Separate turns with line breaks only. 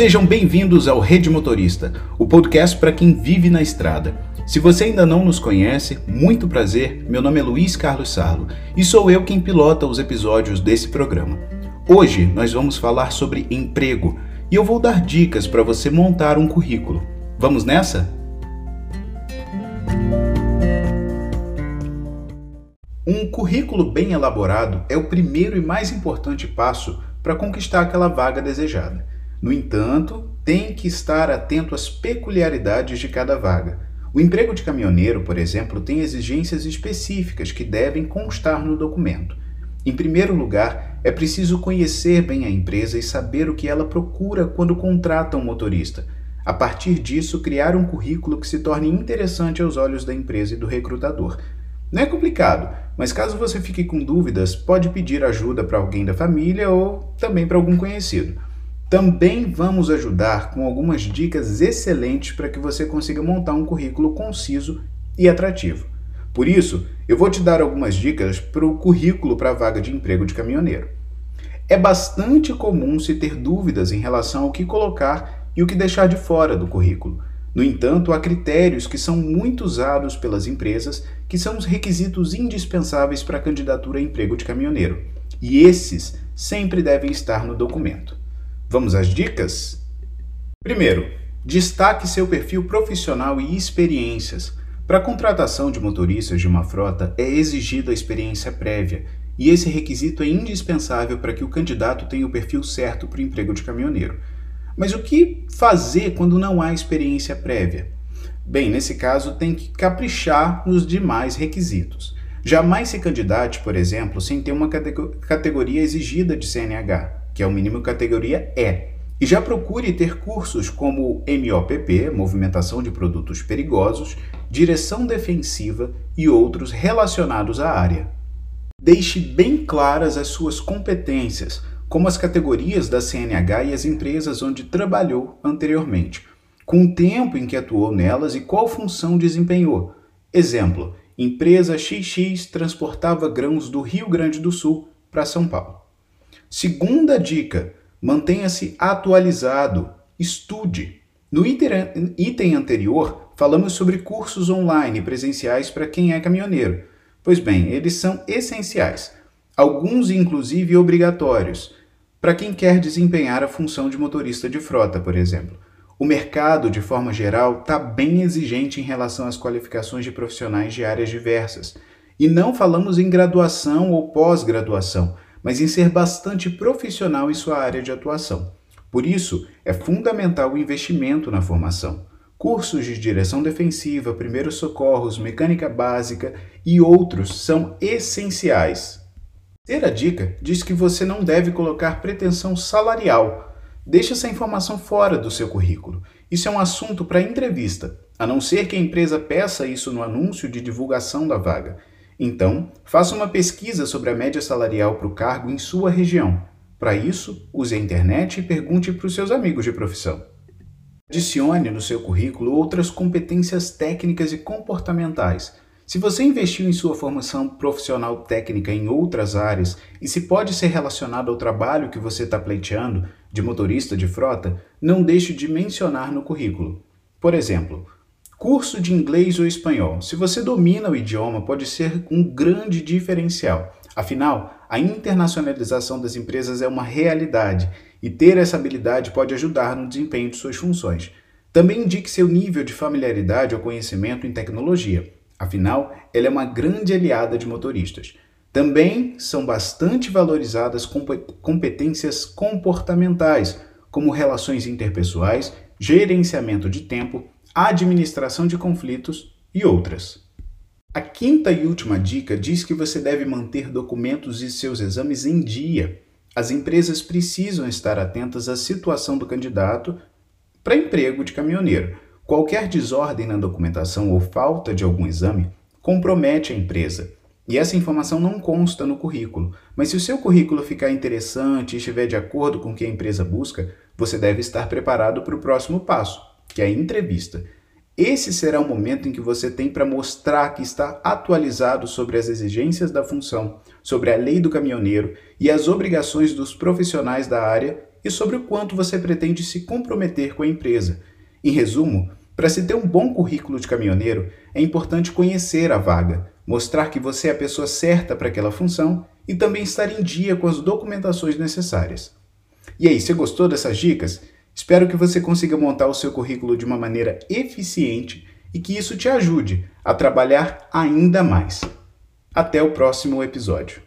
Sejam bem-vindos ao Rede Motorista, o podcast para quem vive na estrada. Se você ainda não nos conhece, muito prazer, meu nome é Luiz Carlos Sarlo e sou eu quem pilota os episódios desse programa. Hoje nós vamos falar sobre emprego e eu vou dar dicas para você montar um currículo. Vamos nessa? Um currículo bem elaborado é o primeiro e mais importante passo para conquistar aquela vaga desejada. No entanto, tem que estar atento às peculiaridades de cada vaga. O emprego de caminhoneiro, por exemplo, tem exigências específicas que devem constar no documento. Em primeiro lugar, é preciso conhecer bem a empresa e saber o que ela procura quando contrata um motorista. A partir disso, criar um currículo que se torne interessante aos olhos da empresa e do recrutador. Não é complicado, mas caso você fique com dúvidas, pode pedir ajuda para alguém da família ou também para algum conhecido. Também vamos ajudar com algumas dicas excelentes para que você consiga montar um currículo conciso e atrativo. Por isso, eu vou te dar algumas dicas para o currículo para a vaga de emprego de caminhoneiro. É bastante comum se ter dúvidas em relação ao que colocar e o que deixar de fora do currículo. No entanto, há critérios que são muito usados pelas empresas, que são os requisitos indispensáveis para a candidatura a emprego de caminhoneiro. E esses sempre devem estar no documento. Vamos às dicas? Primeiro, destaque seu perfil profissional e experiências. Para a contratação de motoristas de uma frota é exigida a experiência prévia, e esse requisito é indispensável para que o candidato tenha o perfil certo para o emprego de caminhoneiro. Mas o que fazer quando não há experiência prévia? Bem, nesse caso tem que caprichar nos demais requisitos. Jamais se candidate, por exemplo, sem ter uma categoria exigida de CNH que é o mínimo categoria E. E já procure ter cursos como MOPP, Movimentação de Produtos Perigosos, Direção Defensiva e outros relacionados à área. Deixe bem claras as suas competências, como as categorias da CNH e as empresas onde trabalhou anteriormente, com o tempo em que atuou nelas e qual função desempenhou. Exemplo: empresa XX transportava grãos do Rio Grande do Sul para São Paulo. Segunda dica: mantenha-se atualizado, estude. No item anterior, falamos sobre cursos online presenciais para quem é caminhoneiro. Pois bem, eles são essenciais, alguns inclusive obrigatórios, para quem quer desempenhar a função de motorista de frota, por exemplo. O mercado, de forma geral, está bem exigente em relação às qualificações de profissionais de áreas diversas. E não falamos em graduação ou pós-graduação mas em ser bastante profissional em sua área de atuação. Por isso, é fundamental o investimento na formação. Cursos de direção defensiva, primeiros socorros, mecânica básica e outros são essenciais. Terceira dica diz que você não deve colocar pretensão salarial. Deixe essa informação fora do seu currículo. Isso é um assunto para entrevista, a não ser que a empresa peça isso no anúncio de divulgação da vaga. Então, faça uma pesquisa sobre a média salarial para o cargo em sua região. Para isso, use a internet e pergunte para os seus amigos de profissão. Adicione no seu currículo outras competências técnicas e comportamentais. Se você investiu em sua formação profissional técnica em outras áreas e se pode ser relacionado ao trabalho que você está pleiteando, de motorista de frota, não deixe de mencionar no currículo. Por exemplo, Curso de inglês ou espanhol. Se você domina o idioma, pode ser um grande diferencial. Afinal, a internacionalização das empresas é uma realidade e ter essa habilidade pode ajudar no desempenho de suas funções. Também indique seu nível de familiaridade ou conhecimento em tecnologia. Afinal, ela é uma grande aliada de motoristas. Também são bastante valorizadas competências comportamentais, como relações interpessoais, gerenciamento de tempo, administração de conflitos e outras. A quinta e última dica diz que você deve manter documentos e seus exames em dia. As empresas precisam estar atentas à situação do candidato para emprego de caminhoneiro. Qualquer desordem na documentação ou falta de algum exame compromete a empresa. E essa informação não consta no currículo. Mas se o seu currículo ficar interessante e estiver de acordo com o que a empresa busca, você deve estar preparado para o próximo passo que é a entrevista. esse será o momento em que você tem para mostrar que está atualizado sobre as exigências da função, sobre a lei do caminhoneiro e as obrigações dos profissionais da área e sobre o quanto você pretende se comprometer com a empresa. Em resumo, para se ter um bom currículo de caminhoneiro, é importante conhecer a vaga, mostrar que você é a pessoa certa para aquela função e também estar em dia com as documentações necessárias. E aí, você gostou dessas dicas? Espero que você consiga montar o seu currículo de uma maneira eficiente e que isso te ajude a trabalhar ainda mais. Até o próximo episódio.